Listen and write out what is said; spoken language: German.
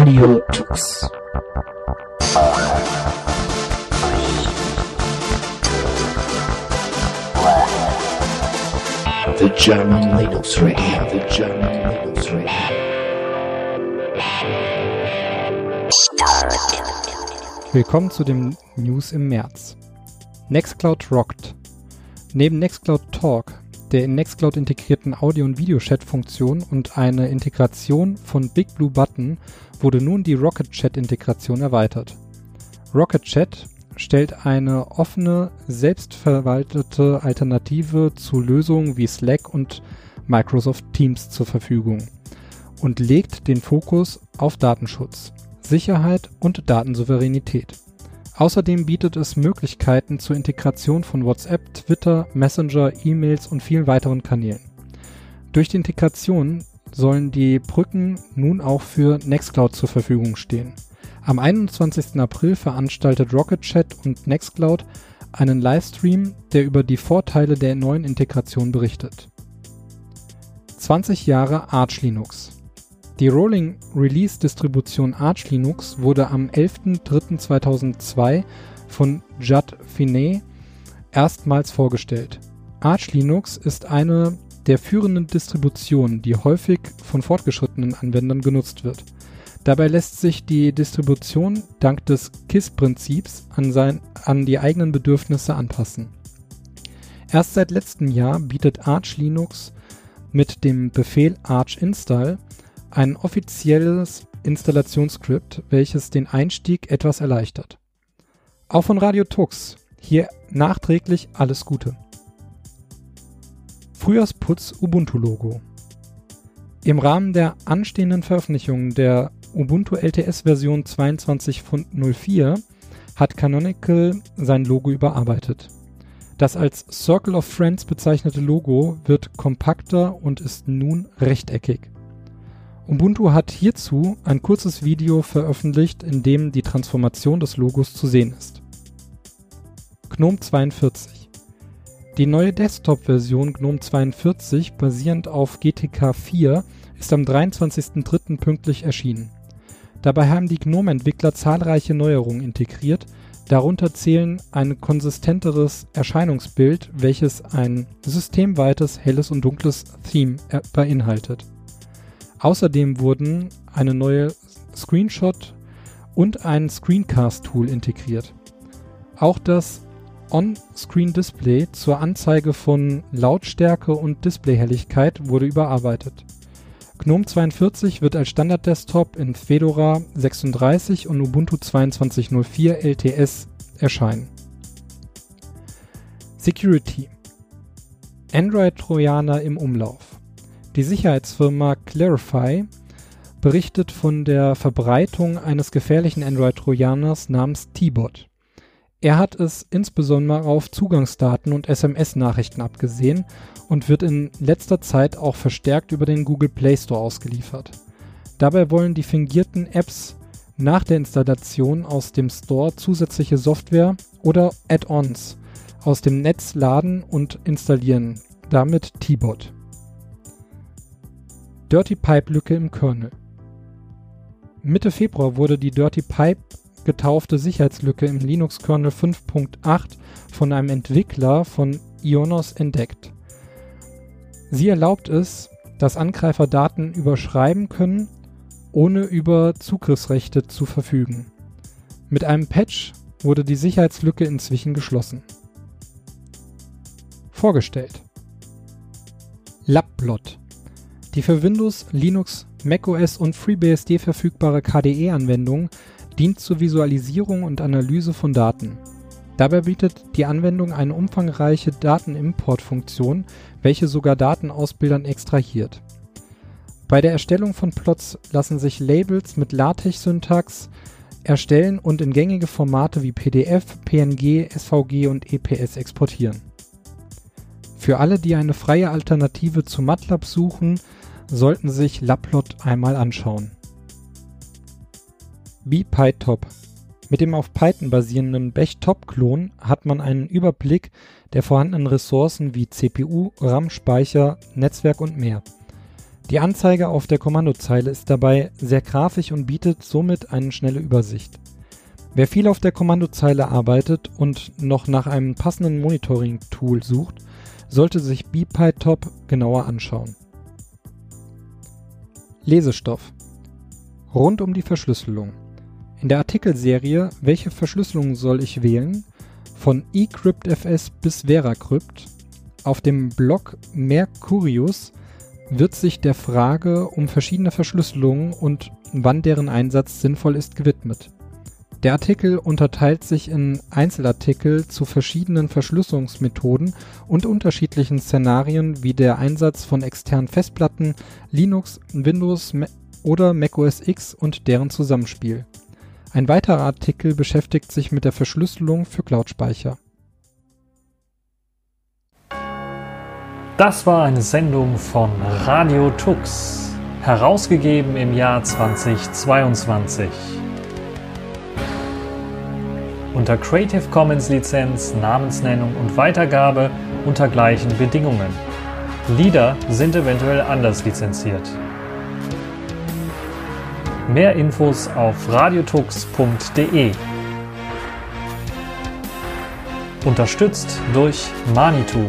Radio Tux. The German Linux Radio, the German Linux Radio. Willkommen zu den News im März. Nextcloud rockt. Neben Nextcloud Talk, der in Nextcloud integrierten Audio- und Videochat-Funktion und eine Integration von Big Blue Button wurde nun die Rocket Chat-Integration erweitert. Rocket Chat stellt eine offene, selbstverwaltete Alternative zu Lösungen wie Slack und Microsoft Teams zur Verfügung und legt den Fokus auf Datenschutz, Sicherheit und Datensouveränität. Außerdem bietet es Möglichkeiten zur Integration von WhatsApp, Twitter, Messenger, E-Mails und vielen weiteren Kanälen. Durch die Integration sollen die Brücken nun auch für Nextcloud zur Verfügung stehen. Am 21. April veranstaltet Rocket Chat und Nextcloud einen Livestream, der über die Vorteile der neuen Integration berichtet. 20 Jahre Arch Linux. Die Rolling Release Distribution Arch Linux wurde am 11.03.2002 von Judd Finney erstmals vorgestellt. Arch Linux ist eine der führenden Distributionen, die häufig von fortgeschrittenen Anwendern genutzt wird. Dabei lässt sich die Distribution dank des KISS-Prinzips an, an die eigenen Bedürfnisse anpassen. Erst seit letztem Jahr bietet Arch Linux mit dem Befehl arch install ein offizielles Installationsskript, welches den Einstieg etwas erleichtert. Auch von Radio Tux hier nachträglich alles Gute. Frühjahrsputz Ubuntu-Logo. Im Rahmen der anstehenden Veröffentlichung der Ubuntu LTS Version 22.04 hat Canonical sein Logo überarbeitet. Das als Circle of Friends bezeichnete Logo wird kompakter und ist nun rechteckig. Ubuntu hat hierzu ein kurzes Video veröffentlicht, in dem die Transformation des Logos zu sehen ist. GNOME 42 Die neue Desktop-Version GNOME 42 basierend auf GTK 4 ist am 23.03. pünktlich erschienen. Dabei haben die GNOME-Entwickler zahlreiche Neuerungen integriert, darunter zählen ein konsistenteres Erscheinungsbild, welches ein systemweites helles und dunkles Theme beinhaltet. Außerdem wurden eine neue Screenshot und ein Screencast-Tool integriert. Auch das On-Screen-Display zur Anzeige von Lautstärke und Displayhelligkeit wurde überarbeitet. GNOME 42 wird als Standard-Desktop in Fedora 36 und Ubuntu 22.04 LTS erscheinen. Security Android-Trojaner im Umlauf. Die Sicherheitsfirma Clarify berichtet von der Verbreitung eines gefährlichen Android-Trojaners namens T-Bot. Er hat es insbesondere auf Zugangsdaten und SMS-Nachrichten abgesehen und wird in letzter Zeit auch verstärkt über den Google Play Store ausgeliefert. Dabei wollen die fingierten Apps nach der Installation aus dem Store zusätzliche Software oder Add-ons aus dem Netz laden und installieren, damit T-Bot. Dirty Pipe Lücke im Kernel. Mitte Februar wurde die Dirty Pipe getaufte Sicherheitslücke im Linux-Kernel 5.8 von einem Entwickler von Ionos entdeckt. Sie erlaubt es, dass Angreifer Daten überschreiben können, ohne über Zugriffsrechte zu verfügen. Mit einem Patch wurde die Sicherheitslücke inzwischen geschlossen. Vorgestellt. Labblot. Die für Windows, Linux, macOS und FreeBSD verfügbare KDE-Anwendung dient zur Visualisierung und Analyse von Daten. Dabei bietet die Anwendung eine umfangreiche Datenimportfunktion, welche sogar Daten aus Bildern extrahiert. Bei der Erstellung von Plots lassen sich Labels mit LaTeX-Syntax erstellen und in gängige Formate wie PDF, PNG, SVG und EPS exportieren. Für alle, die eine freie Alternative zu MATLAB suchen, sollten sich Laplot einmal anschauen. BPyTop. Mit dem auf Python basierenden Bech-Top-Klon hat man einen Überblick der vorhandenen Ressourcen wie CPU, RAM-Speicher, Netzwerk und mehr. Die Anzeige auf der Kommandozeile ist dabei sehr grafisch und bietet somit eine schnelle Übersicht. Wer viel auf der Kommandozeile arbeitet und noch nach einem passenden Monitoring-Tool sucht, sollte sich BPyTop genauer anschauen. Lesestoff Rund um die Verschlüsselung. In der Artikelserie Welche Verschlüsselung soll ich wählen? von eCryptFS bis VeraCrypt auf dem Blog Mercurius wird sich der Frage um verschiedene Verschlüsselungen und wann deren Einsatz sinnvoll ist gewidmet. Der Artikel unterteilt sich in Einzelartikel zu verschiedenen Verschlüsselungsmethoden und unterschiedlichen Szenarien wie der Einsatz von externen Festplatten, Linux, Windows oder macOS X und deren Zusammenspiel. Ein weiterer Artikel beschäftigt sich mit der Verschlüsselung für Cloud-Speicher. Das war eine Sendung von Radio Tux, herausgegeben im Jahr 2022. Unter Creative Commons Lizenz, Namensnennung und Weitergabe unter gleichen Bedingungen. Lieder sind eventuell anders lizenziert. Mehr Infos auf radiotux.de. Unterstützt durch Manitou.